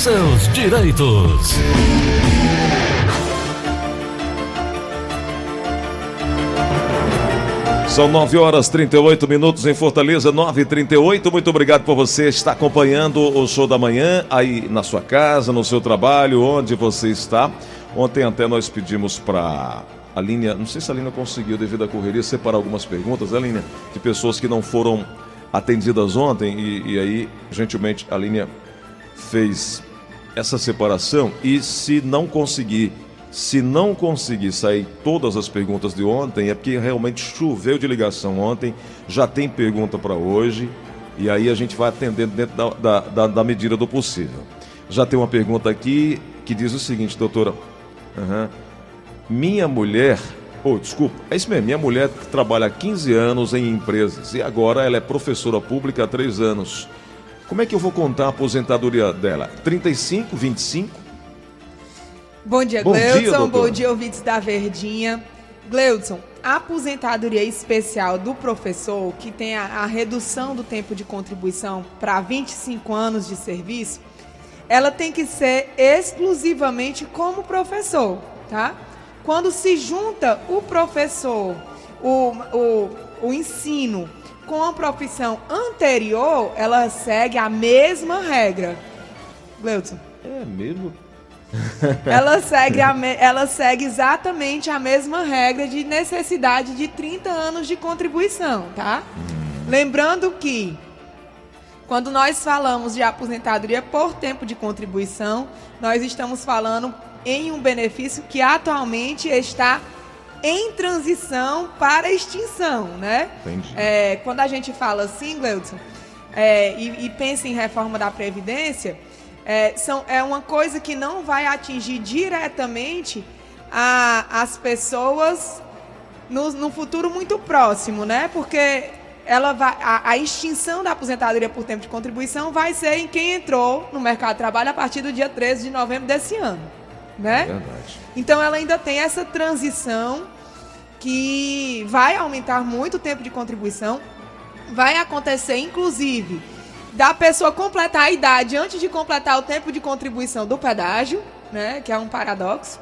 seus direitos. São 9 horas 38 minutos em Fortaleza, 9 e 38 Muito obrigado por você estar acompanhando o show da manhã aí na sua casa, no seu trabalho, onde você está. Ontem até nós pedimos para a linha, não sei se a linha conseguiu, devido à correria, separar algumas perguntas, né, linha? De pessoas que não foram atendidas ontem e, e aí, gentilmente, a linha fez essa separação e se não conseguir se não conseguir sair todas as perguntas de ontem, é porque realmente choveu de ligação ontem, já tem pergunta para hoje, e aí a gente vai atendendo dentro da, da, da, da, medida do possível. Já tem uma pergunta aqui que diz o seguinte, doutora. Uhum, minha mulher. Oh, desculpa, é isso mesmo. Minha mulher trabalha há 15 anos em empresas e agora ela é professora pública há 3 anos. Como é que eu vou contar a aposentadoria dela? 35, 25? Bom dia, Bom Gleudson. Dia, Bom dia, ouvintes da Verdinha. Gleudson, a aposentadoria especial do professor, que tem a, a redução do tempo de contribuição para 25 anos de serviço, ela tem que ser exclusivamente como professor, tá? Quando se junta o professor, o, o, o ensino com a profissão anterior, ela segue a mesma regra. Gleudson. É mesmo? ela, segue a, ela segue exatamente a mesma regra de necessidade de 30 anos de contribuição, tá? Hum. Lembrando que quando nós falamos de aposentadoria por tempo de contribuição, nós estamos falando em um benefício que atualmente está em transição para extinção, né? Entendi. É, quando a gente fala assim, Gleudson, é, e, e pensa em reforma da Previdência, é, são, é uma coisa que não vai atingir diretamente a, as pessoas no, no futuro muito próximo, né? Porque ela vai, a, a, extinção da aposentadoria por tempo de contribuição vai ser em quem entrou no mercado de trabalho a partir do dia 13 de novembro desse ano. Né? É verdade. Então ela ainda tem essa transição que vai aumentar muito o tempo de contribuição. Vai acontecer, inclusive, da pessoa completar a idade antes de completar o tempo de contribuição do pedágio, né? Que é um paradoxo.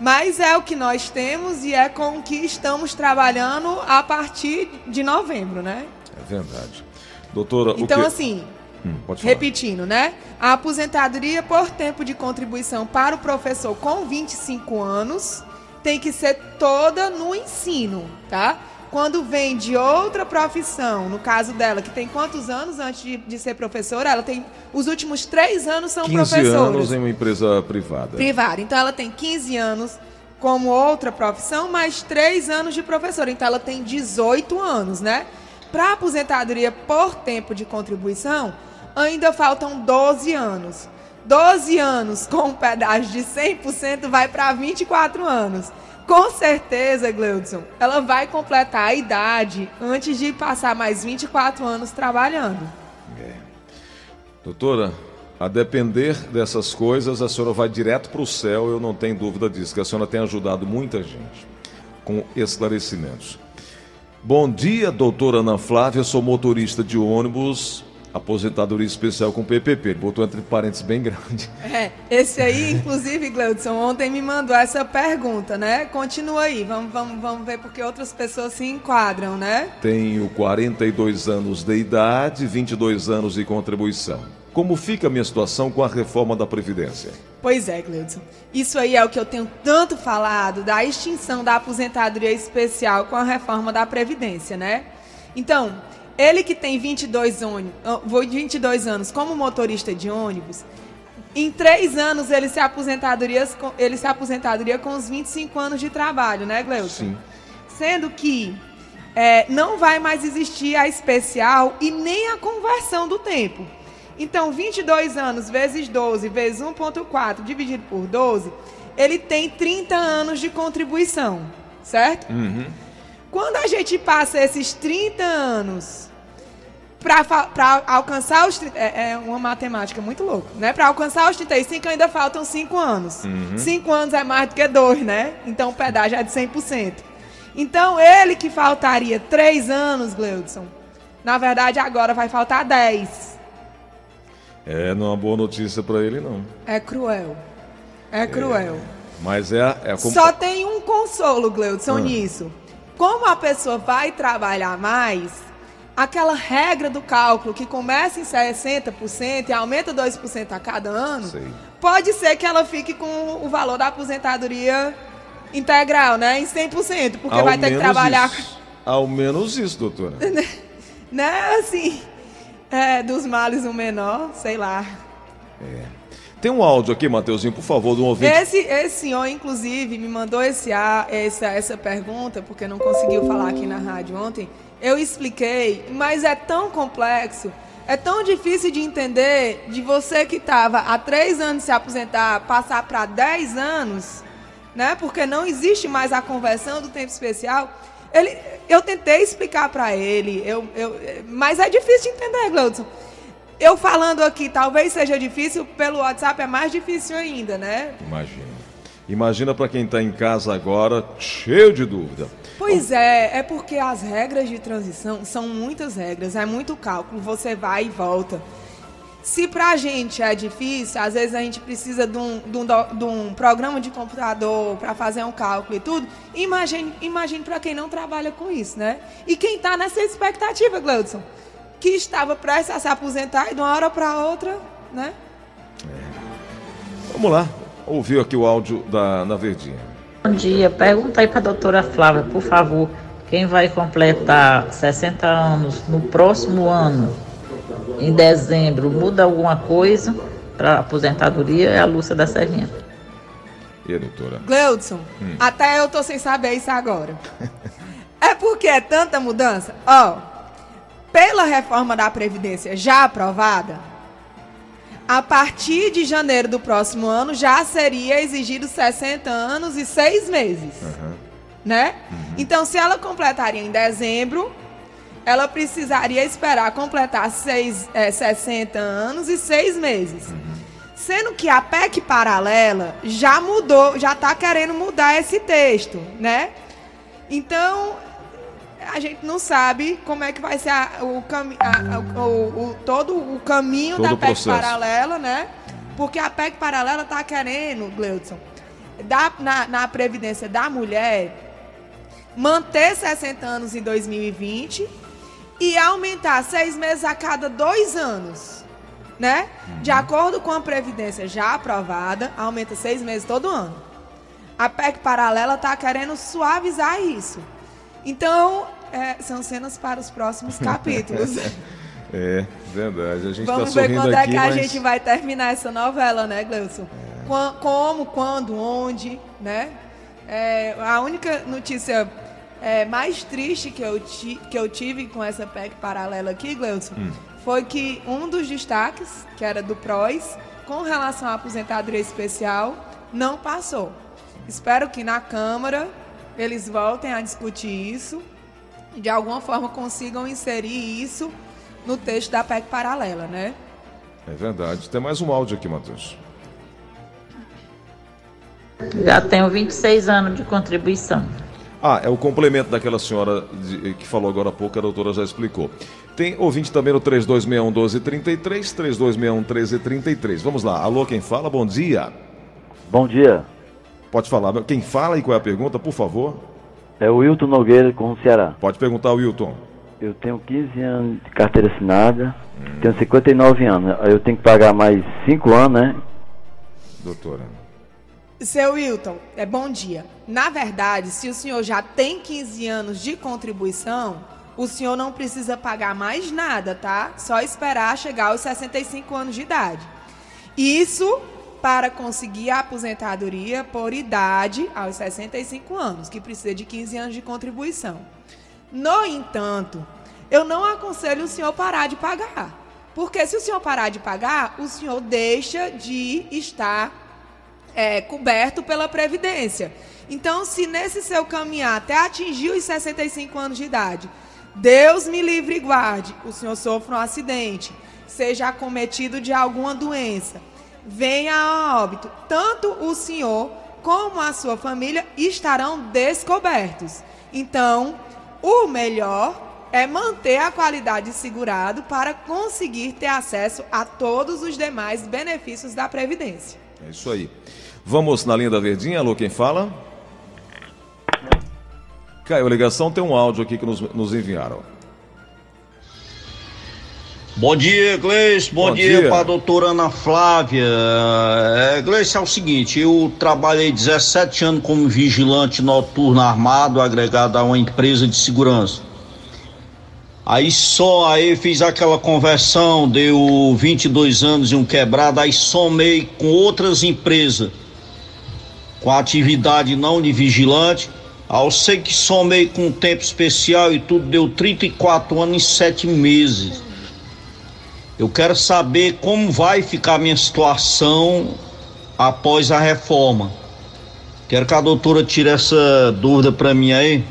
Mas é o que nós temos e é com o que estamos trabalhando a partir de novembro, né? É verdade. Doutora, então, que... assim, hum, repetindo, né? A aposentadoria por tempo de contribuição para o professor com 25 anos tem que ser toda no ensino, tá? Quando vem de outra profissão, no caso dela, que tem quantos anos antes de, de ser professora? Ela tem. Os últimos três anos são 15 professora. anos em uma empresa privada. Privada. Então ela tem 15 anos como outra profissão, mais três anos de professora. Então ela tem 18 anos, né? Para aposentadoria por tempo de contribuição, ainda faltam 12 anos. 12 anos com um pedágio de 100% vai para 24 anos. Com certeza, Gleudson, ela vai completar a idade antes de passar mais 24 anos trabalhando. É. Doutora, a depender dessas coisas, a senhora vai direto para o céu, eu não tenho dúvida disso, que a senhora tem ajudado muita gente com esclarecimentos. Bom dia, doutora Ana Flávia, sou motorista de ônibus aposentadoria especial com PPP. Ele botou entre parênteses bem grande. É, esse aí, inclusive, Gleudson, ontem me mandou essa pergunta, né? Continua aí, vamos, vamos, vamos ver porque outras pessoas se enquadram, né? Tenho 42 anos de idade, 22 anos de contribuição. Como fica a minha situação com a reforma da Previdência? Pois é, Gleudson. Isso aí é o que eu tenho tanto falado da extinção da aposentadoria especial com a reforma da Previdência, né? Então, ele que tem 22, ônibus, 22 anos como motorista de ônibus, em três anos ele se aposentadoria, ele se aposentadoria com os 25 anos de trabalho, né, Gleuton? Sim. Sendo que é, não vai mais existir a especial e nem a conversão do tempo. Então, 22 anos vezes 12 vezes 1,4 dividido por 12, ele tem 30 anos de contribuição, certo? Uhum. Quando a gente passa esses 30 anos para alcançar os. É, é, uma matemática muito louca, né? Para alcançar os 35 ainda faltam 5 anos. 5 uhum. anos é mais do que 2, né? Então o pedágio é de 100%. Então ele que faltaria 3 anos, Gleudson, na verdade agora vai faltar 10. É, não é uma boa notícia para ele, não. É cruel. É cruel. É, mas é, é como... Só tem um consolo, Gleudson, ah. nisso. Como a pessoa vai trabalhar mais, aquela regra do cálculo que começa em 60% e aumenta 2% a cada ano, Sei. pode ser que ela fique com o valor da aposentadoria integral, né? Em 100%, porque Ao vai ter que trabalhar. Isso. Ao menos isso, doutora. né? Assim, é, dos males o menor, sei lá. É. Tem um áudio aqui, Mateuzinho, por favor, do um ouvinte. Esse, esse senhor, inclusive, me mandou esse, essa, essa pergunta, porque não conseguiu falar aqui na rádio ontem. Eu expliquei, mas é tão complexo, é tão difícil de entender de você que estava há três anos se aposentar, passar para dez anos, né? Porque não existe mais a conversão do tempo especial. Ele, eu tentei explicar para ele, eu, eu, mas é difícil de entender, Gleudson. Eu falando aqui, talvez seja difícil, pelo WhatsApp é mais difícil ainda, né? Imagina. Imagina para quem está em casa agora, cheio de dúvida. Pois é, é porque as regras de transição são muitas regras, é muito cálculo, você vai e volta. Se para a gente é difícil, às vezes a gente precisa de um, de um, de um programa de computador para fazer um cálculo e tudo. Imagine, imagine para quem não trabalha com isso, né? E quem está nessa expectativa, Gleudson, que estava prestes a se aposentar e de uma hora para outra, né? É. Vamos lá, ouviu aqui o áudio da, da Verdinha. Bom dia, pergunta aí para a doutora Flávia, por favor, quem vai completar 60 anos no próximo ano? em dezembro muda alguma coisa para aposentadoria é a Lúcia da Serrinha. E a doutora? Gleudson, hum. até eu tô sem saber isso agora. é porque é tanta mudança. Ó, pela reforma da Previdência já aprovada, a partir de janeiro do próximo ano já seria exigido 60 anos e 6 meses. Uhum. Né? Uhum. Então, se ela completaria em dezembro, ela precisaria esperar completar seis, é, 60 anos e seis meses. Sendo que a PEC paralela já mudou, já está querendo mudar esse texto, né? Então, a gente não sabe como é que vai ser a, o, cami a, o, o, todo o caminho todo da PEC processo. paralela, né? Porque a PEC paralela está querendo, Gleudson, da, na, na Previdência da Mulher, manter 60 anos em 2020 e aumentar seis meses a cada dois anos, né? Uhum. De acordo com a Previdência já aprovada, aumenta seis meses todo ano. A PEC paralela está querendo suavizar isso. Então, é, são cenas para os próximos capítulos. é, verdade. A gente tá Vamos tá ver quando aqui, é que mas... a gente vai terminar essa novela, né, Gleuson? É. Como, quando, onde, né? É, a única notícia é, mais triste que eu, que eu tive com essa PEC paralela aqui, Gleudson, hum. foi que um dos destaques, que era do PROS, com relação à aposentadoria especial, não passou. Espero que na Câmara eles voltem a discutir isso e de alguma forma consigam inserir isso no texto da PEC paralela, né? É verdade. Tem mais um áudio aqui, Matheus. Já tenho 26 anos de contribuição. Ah, é o complemento daquela senhora de, que falou agora há pouco, a doutora já explicou. Tem ouvinte também no 3261 1233, 3261 1333. Vamos lá. Alô, quem fala? Bom dia. Bom dia. Pode falar. Quem fala e qual é a pergunta, por favor? É o Wilton Nogueira, com o Ceará. Pode perguntar, Wilton. Eu tenho 15 anos de carteira assinada, hum. tenho 59 anos. Eu tenho que pagar mais 5 anos, né? Doutora. Seu Wilton, é bom dia. Na verdade, se o senhor já tem 15 anos de contribuição, o senhor não precisa pagar mais nada, tá? Só esperar chegar aos 65 anos de idade. Isso para conseguir a aposentadoria por idade aos 65 anos, que precisa de 15 anos de contribuição. No entanto, eu não aconselho o senhor parar de pagar. Porque se o senhor parar de pagar, o senhor deixa de estar é, coberto pela Previdência. Então, se nesse seu caminhar até atingir os 65 anos de idade, Deus me livre e guarde, o senhor sofra um acidente, seja acometido de alguma doença, venha a óbito, tanto o senhor como a sua família estarão descobertos. Então, o melhor é manter a qualidade de segurado para conseguir ter acesso a todos os demais benefícios da Previdência. É isso aí. Vamos na linha da verdinha, alô, quem fala? Caiu a ligação, tem um áudio aqui que nos, nos enviaram. Bom dia, Gleice. Bom, Bom dia, dia. para a doutora Ana Flávia. É, Gleice, é o seguinte, eu trabalhei 17 anos como vigilante noturno armado agregado a uma empresa de segurança. Aí só, aí fiz aquela conversão, deu 22 anos e um quebrado, aí somei com outras empresas, com atividade não de vigilante. Eu sei que somei com um tempo especial e tudo deu 34 anos e 7 meses. Eu quero saber como vai ficar a minha situação após a reforma. Quero que a doutora tire essa dúvida para mim aí.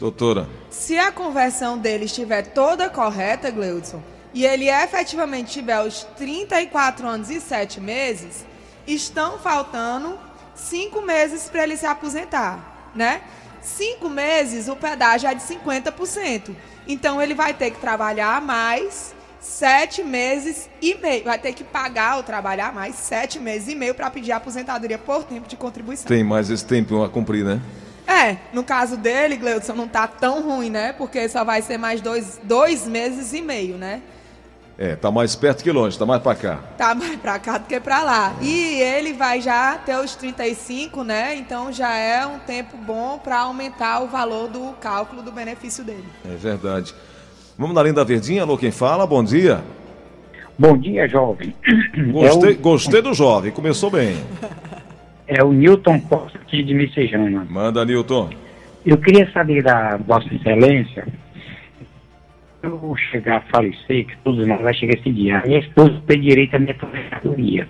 Doutora. Se a conversão dele estiver toda correta, Gleudson, e ele efetivamente tiver os 34 anos e 7 meses, estão faltando 5 meses para ele se aposentar, né? 5 meses o pedágio é de 50%. Então ele vai ter que trabalhar mais sete meses e meio. Vai ter que pagar ou trabalhar mais sete meses e meio para pedir aposentadoria por tempo de contribuição. Tem mais esse tempo a cumprir, né? É, no caso dele, Gleudson, não tá tão ruim, né? Porque só vai ser mais dois, dois meses e meio, né? É, tá mais perto que longe, tá mais para cá. Tá mais para cá do que para lá. E ele vai já até os 35, né? Então já é um tempo bom para aumentar o valor do cálculo do benefício dele. É verdade. Vamos na linda verdinha, alô, quem fala? Bom dia. Bom dia, jovem. Gostei, é o... gostei do jovem, começou bem. É o Newton Costa aqui de Messejana. Manda, Newton. Eu queria saber da Vossa Excelência, eu chegar a falecer, que todos nós vai chegar esse dia, a minha esposa tem direito à minha aposentadoria.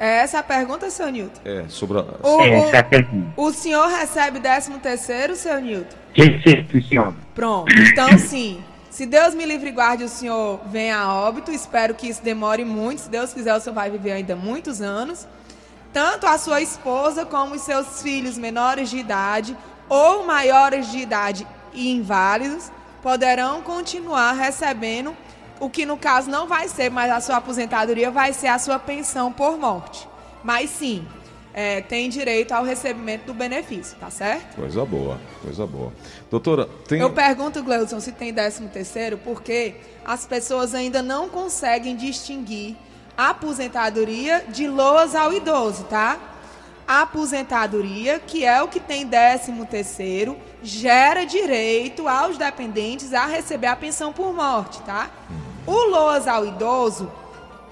É essa a pergunta, seu Newton? É, sobre a... o, é, essa a pergunta. O senhor recebe 13 terceiro, seu Newton? Recebi, senhor. Pronto, então sim. Se Deus me livre e guarde o senhor venha a óbito, espero que isso demore muito. Se Deus quiser, o senhor vai viver ainda muitos anos. Tanto a sua esposa como os seus filhos menores de idade ou maiores de idade e inválidos poderão continuar recebendo o que no caso não vai ser mais a sua aposentadoria, vai ser a sua pensão por morte. Mas sim, é, tem direito ao recebimento do benefício, tá certo? Coisa boa, coisa boa. Doutora, tem. Eu pergunto, Gleudson, se tem 13 terceiro, porque as pessoas ainda não conseguem distinguir a aposentadoria de loas ao idoso, tá? A aposentadoria, que é o que tem 13 terceiro, gera direito aos dependentes a receber a pensão por morte, tá? Hum. O LOAS ao idoso,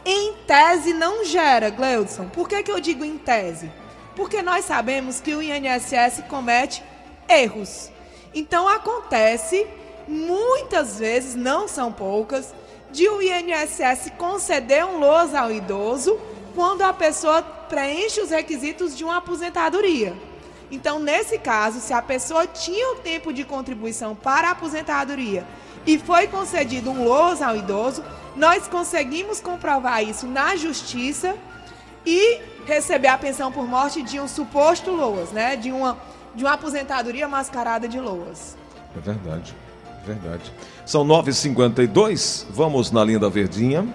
em tese, não gera, Gleudson. Por que, que eu digo em tese? Porque nós sabemos que o INSS comete erros. Então acontece, muitas vezes, não são poucas, de o INSS conceder um LOAS ao idoso quando a pessoa preenche os requisitos de uma aposentadoria. Então, nesse caso, se a pessoa tinha o tempo de contribuição para a aposentadoria e foi concedido um lousa ao idoso, nós conseguimos comprovar isso na justiça e receber a pensão por morte de um suposto loas, né? De uma, de uma aposentadoria mascarada de loas. É verdade, é verdade. São 9h52, vamos na linha da Verdinha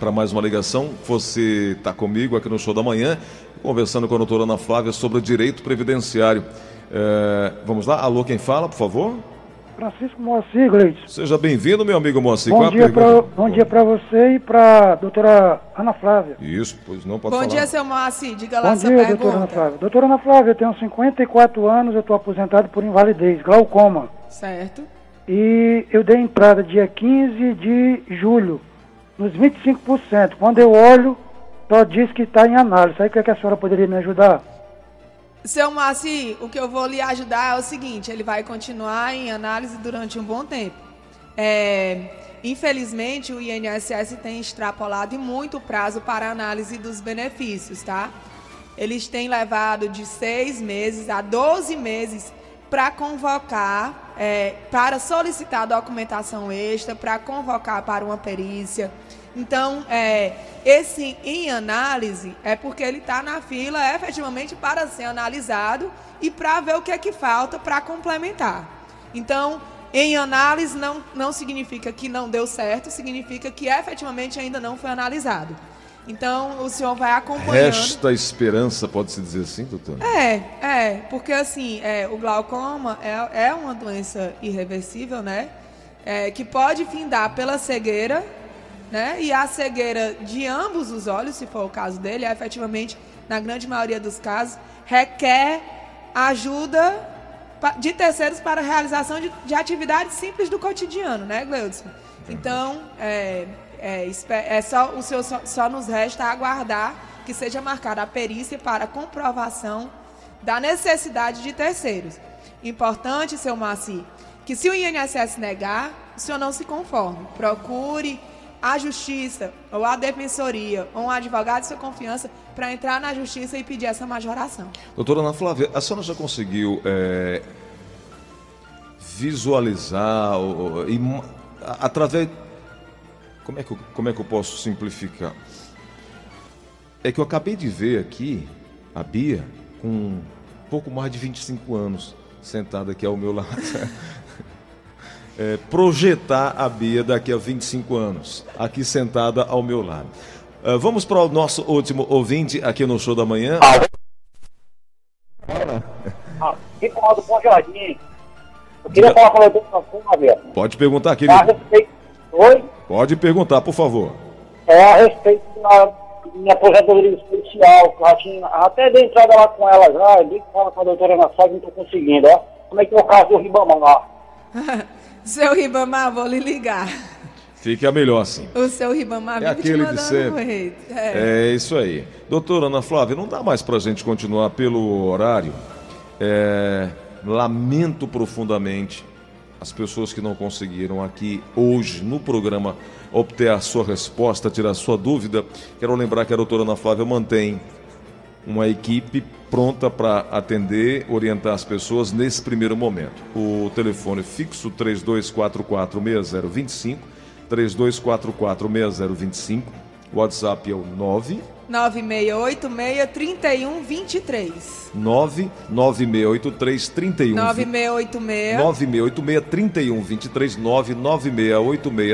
para mais uma ligação. Você está comigo aqui no Show da Manhã, conversando com a doutora Ana Flávia sobre direito previdenciário. É, vamos lá, alô, quem fala, por favor? Francisco Moacir, Gleide. Seja bem-vindo, meu amigo Moacir. Bom, dia pra, bom dia para você e para a doutora Ana Flávia. Isso, pois não pode bom falar. Bom dia, seu Moacir. Diga lá bom dia, pergunta. doutora Ana Flávia. Doutora Ana Flávia, eu tenho 54 anos, eu estou aposentado por invalidez, glaucoma. Certo. E eu dei entrada dia 15 de julho, nos 25%. Quando eu olho, só diz que está em análise. Aí o que, é que a senhora poderia me ajudar? Seu Marci, o que eu vou lhe ajudar é o seguinte: ele vai continuar em análise durante um bom tempo. É, infelizmente, o INSS tem extrapolado muito o prazo para análise dos benefícios, tá? Eles têm levado de seis meses a 12 meses para convocar é, para solicitar documentação extra, para convocar para uma perícia. Então, é, esse em análise é porque ele está na fila efetivamente para ser analisado e para ver o que é que falta para complementar. Então, em análise não, não significa que não deu certo, significa que efetivamente ainda não foi analisado. Então, o senhor vai acompanhando. Resta esperança, pode-se dizer assim, doutor? É, é, porque assim, é, o glaucoma é, é uma doença irreversível, né? É, que pode findar pela cegueira, né? E a cegueira de ambos os olhos, se for o caso dele, é, efetivamente, na grande maioria dos casos, requer ajuda de terceiros para a realização de, de atividades simples do cotidiano, né, Gleudson? Então, é, é, é só, o senhor só, só nos resta aguardar que seja marcada a perícia para comprovação da necessidade de terceiros. Importante, seu Maci, que se o INSS negar, o senhor não se conforme. Procure a justiça, ou a defensoria, ou um advogado de sua confiança para entrar na justiça e pedir essa majoração. Doutora Ana Flávia, a senhora já conseguiu é, visualizar, ou, e, através como é, que eu, como é que eu posso simplificar? É que eu acabei de ver aqui a Bia com pouco mais de 25 anos sentada aqui ao meu lado. É, projetar a Bia daqui a 25 anos, aqui sentada ao meu lado. Uh, vamos para o nosso último ouvinte aqui no show da manhã. Ah, Ricardo Bom Jardim. Eu queria falar com a doutora Pode perguntar, querido. Oi? Pode perguntar, por favor. É a respeito da minha aposentadoria especial, que eu tinha, até dei entrada lá com ela já, dei que fala com a doutora Ana Sá, não estou conseguindo, ó. Como é que é o caso do Ribamar lá? seu Ribamar, vou lhe ligar. Fica melhor assim. O seu Ribamar é aquele de sempre. É. é. isso aí. Doutora Ana Flávia, não dá mais para a gente continuar pelo horário. É, lamento profundamente as pessoas que não conseguiram aqui hoje no programa obter a sua resposta, tirar a sua dúvida. Quero lembrar que a doutora Ana Flávia mantém uma equipe pronta para atender, orientar as pessoas nesse primeiro momento. O telefone fixo 32446025, 32446025, o WhatsApp é o 9 9686-3123. 99683-3123.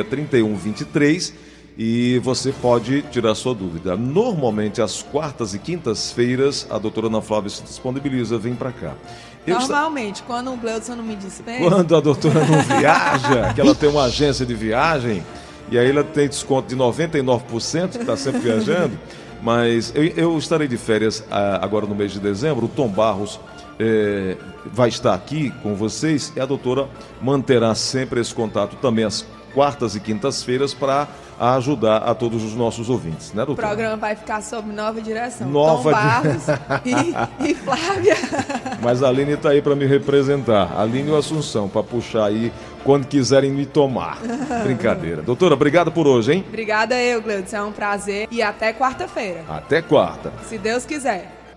9686-3123. 99686-3123. E você pode tirar sua dúvida. Normalmente, às quartas e quintas-feiras, a doutora Ana Flávia se disponibiliza, vem para cá. Eu Normalmente, está... quando o Gleudson não me dispensa. Quando a doutora não viaja, que ela tem uma agência de viagem, e aí ela tem desconto de 99%, que está sempre viajando. Mas eu, eu estarei de férias ah, agora no mês de dezembro. O Tom Barros é, vai estar aqui com vocês e a doutora manterá sempre esse contato também às quartas e quintas-feiras para ajudar a todos os nossos ouvintes, né, doutora? O programa vai ficar sob nova direção. Nova Tom Barros e, e, Flávia. Mas a Aline está aí para me representar. A Aline e o Assunção, para puxar aí quando quiserem me tomar. Brincadeira. Doutora, obrigado por hoje, hein? Obrigada eu, Gleudson. É um prazer. E até quarta-feira. Até quarta. Se Deus quiser.